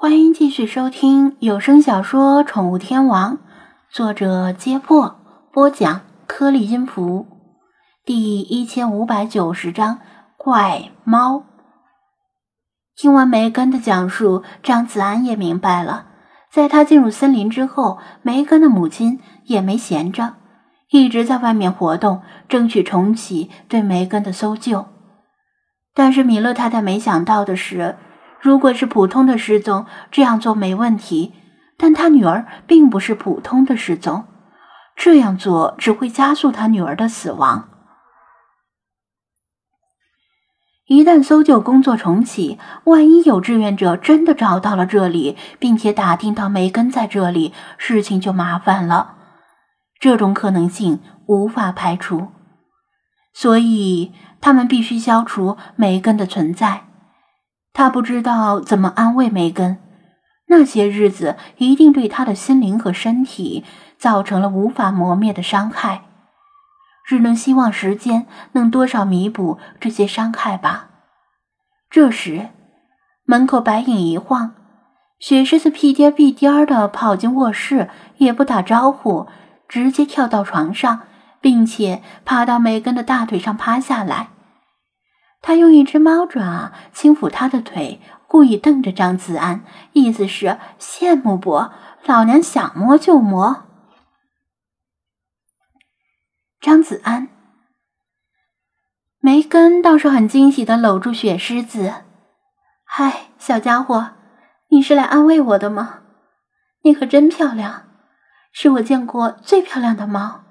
欢迎继续收听有声小说《宠物天王》，作者：揭破，播讲：颗粒音符，第一千五百九十章怪猫。听完梅根的讲述，张子安也明白了，在他进入森林之后，梅根的母亲也没闲着，一直在外面活动，争取重启对梅根的搜救。但是米勒太太没想到的是。如果是普通的失踪，这样做没问题。但他女儿并不是普通的失踪，这样做只会加速他女儿的死亡。一旦搜救工作重启，万一有志愿者真的找到了这里，并且打听到梅根在这里，事情就麻烦了。这种可能性无法排除，所以他们必须消除梅根的存在。他不知道怎么安慰梅根，那些日子一定对他的心灵和身体造成了无法磨灭的伤害，只能希望时间能多少弥补这些伤害吧。这时，门口白影一晃，雪狮子屁颠屁颠的跑进卧室，也不打招呼，直接跳到床上，并且爬到梅根的大腿上趴下来。他用一只猫爪轻抚他的腿，故意瞪着张子安，意思是羡慕不？老娘想摸就摸。张子安，梅根倒是很惊喜的搂住雪狮子：“嗨，小家伙，你是来安慰我的吗？你可真漂亮，是我见过最漂亮的猫。”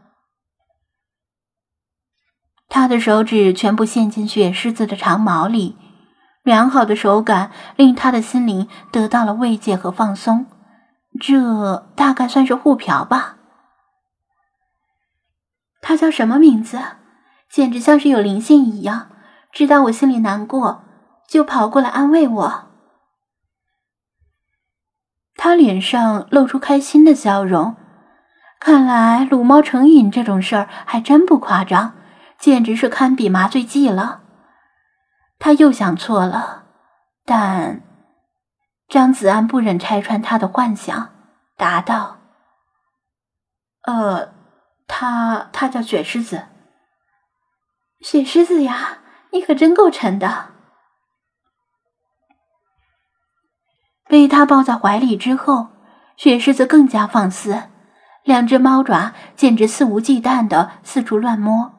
他的手指全部陷进雪狮子的长毛里，良好的手感令他的心灵得到了慰藉和放松。这大概算是互嫖吧。他叫什么名字？简直像是有灵性一样，知道我心里难过，就跑过来安慰我。他脸上露出开心的笑容，看来撸猫成瘾这种事儿还真不夸张。简直是堪比麻醉剂了。他又想错了，但张子安不忍拆穿他的幻想，答道：“呃，他他叫雪狮子。雪狮子呀，你可真够沉的。”被他抱在怀里之后，雪狮子更加放肆，两只猫爪简直肆无忌惮的四处乱摸。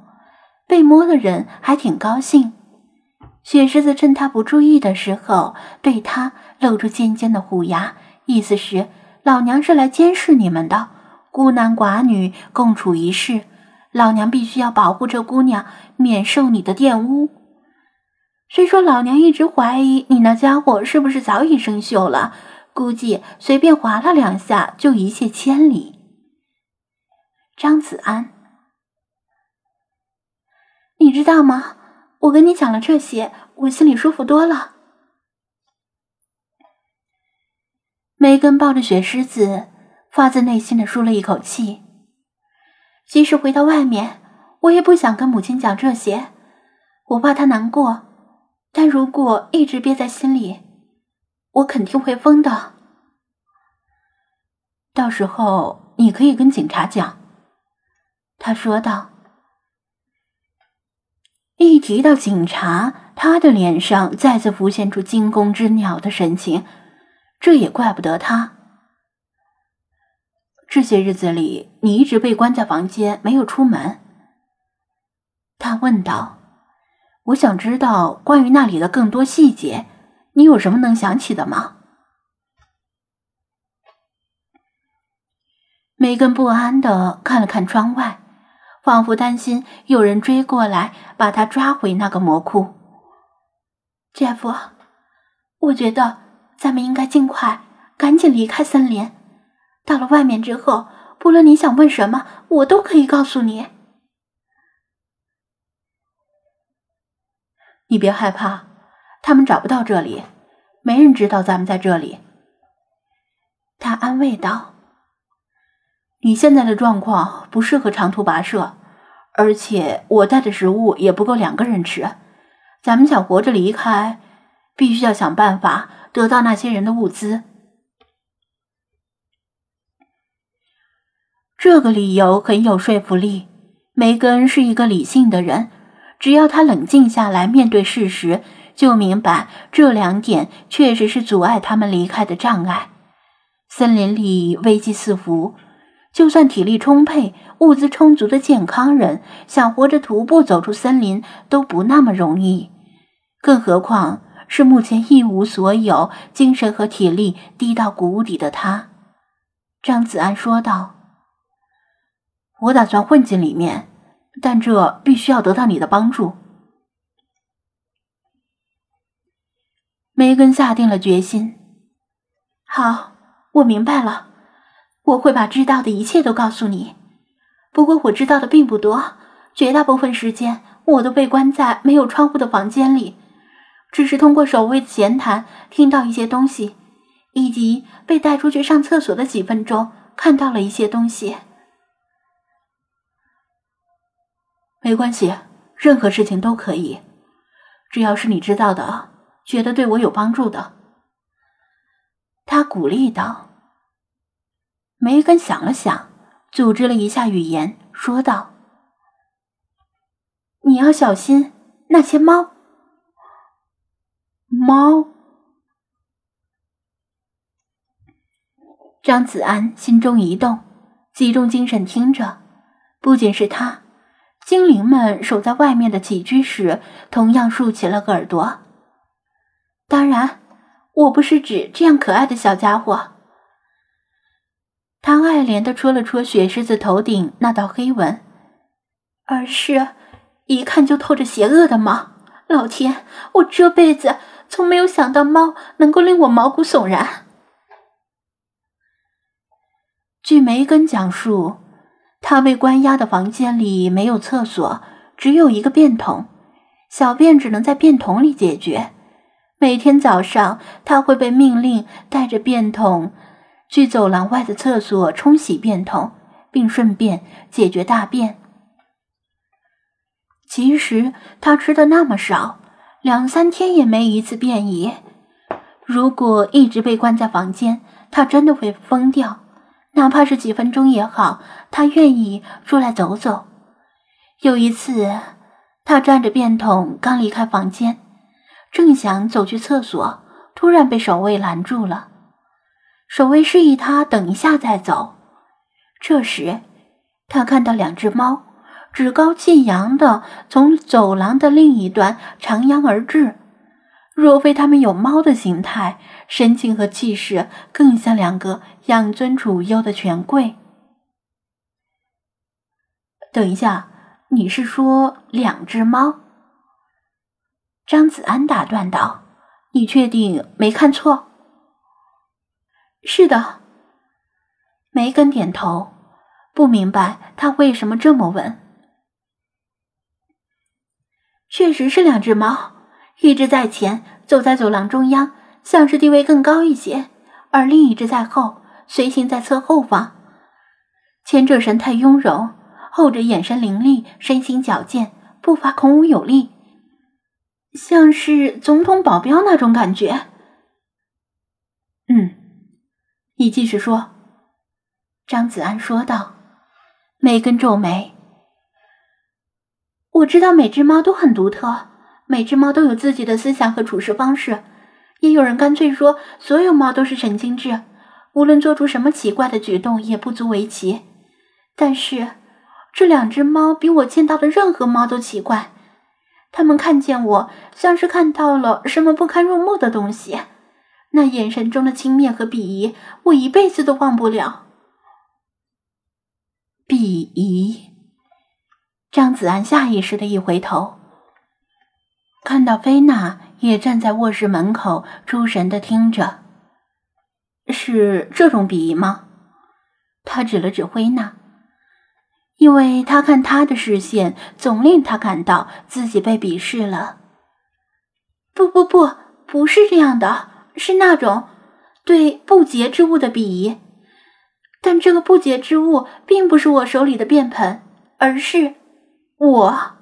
被摸的人还挺高兴。雪狮子趁他不注意的时候，对他露出尖尖的虎牙，意思是老娘是来监视你们的。孤男寡女共处一室，老娘必须要保护这姑娘免受你的玷污。虽说老娘一直怀疑你那家伙是不是早已生锈了，估计随便划了两下就一泻千里。张子安。你知道吗？我跟你讲了这些，我心里舒服多了。梅根抱着雪狮子，发自内心的舒了一口气。即使回到外面，我也不想跟母亲讲这些，我怕她难过。但如果一直憋在心里，我肯定会疯的。到时候你可以跟警察讲。”他说道。一提到警察，他的脸上再次浮现出惊弓之鸟的神情。这也怪不得他。这些日子里，你一直被关在房间，没有出门。他问道：“我想知道关于那里的更多细节，你有什么能想起的吗？”梅根不安的看了看窗外。仿佛担心有人追过来把他抓回那个魔窟。姐夫，我觉得咱们应该尽快赶紧离开森林。到了外面之后，不论你想问什么，我都可以告诉你。你别害怕，他们找不到这里，没人知道咱们在这里。他安慰道。你现在的状况不适合长途跋涉而且我带的食物也不够两个人吃。咱们想活着离开必须要想办法得到那些人的物资。这个理由很有说服力梅根是一个理性的人只要他冷静下来面对事实就明白这两点确实是阻碍他们离开的障碍。森林里危机四伏就算体力充沛、物资充足的健康人，想活着徒步走出森林都不那么容易，更何况是目前一无所有、精神和体力低到谷底的他。张子安说道。我打算混进里面，但这必须要得到你的帮助。梅根下定了决心。好，我明白了，我会把知道的一切都告诉你。不过我知道的并不多，绝大部分时间我都被关在没有窗户的房间里，只是通过守卫的闲谈听到一些东西，以及被带出去上厕所的几分钟看到了一些东西。没关系，任何事情都可以，只要是你知道的，觉得对我有帮助的。他鼓励道。梅根想了想，组织了一下语言，说道：“你要小心那些猫。”猫。张子安心中一动，集中精神听着，不仅是他。精灵们守在外面的起居室同样竖起了耳朵。当然，我不是指这样可爱的小家伙。他爱怜的戳了戳雪狮子头顶那道黑纹，而是一看就透着邪恶的猫。老天，我这辈子从没有想到猫能够令我毛骨悚然。据梅根讲述。他被关押的房间里没有厕所，只有一个便桶，小便只能在便桶里解决。每天早上，他会被命令带着便桶去走廊外的厕所冲洗便桶，并顺便解决大便。其实他吃的那么少，两三天也没一次便意。如果一直被关在房间，他真的会疯掉。哪怕是几分钟也好，他愿意出来走走。有一次，他站着便桶刚离开房间，正想走去厕所，突然被守卫拦住了。守卫示意他等一下再走。这时，他看到两只猫趾高气扬的从走廊的另一端徜徉而至。若非他们有猫的形态，神情和气势更像两个养尊处优的权贵。等一下，你是说两只猫？张子安打断道：“你确定没看错？”“是的。”梅根点头，不明白他为什么这么问。确实是两只猫。一只在前，走在走廊中央，像是地位更高一些；而另一只在后，随行在侧后方。前者神态雍容，后者眼神凌厉，身形矫健，步伐孔武有力，像是总统保镖那种感觉。你继续说。”张子安说道。梅根皱眉：“我知道每只猫都很独特。”每只猫都有自己的思想和处事方式，也有人干脆说所有猫都是神经质，无论做出什么奇怪的举动也不足为奇。但是这两只猫比我见到的任何猫都奇怪，它们看见我像是看到了什么不堪入目的东西，那眼神中的轻蔑和鄙夷，我一辈子都忘不了。鄙夷，张子安下意识的一回头。看到菲娜也站在卧室门口，出神的听着，是这种鄙夷吗？他指了指菲娜，因为他看他的视线总令他感到自己被鄙视了。不不不，不是这样的，是那种对不洁之物的鄙夷。但这个不洁之物并不是我手里的便盆，而是我。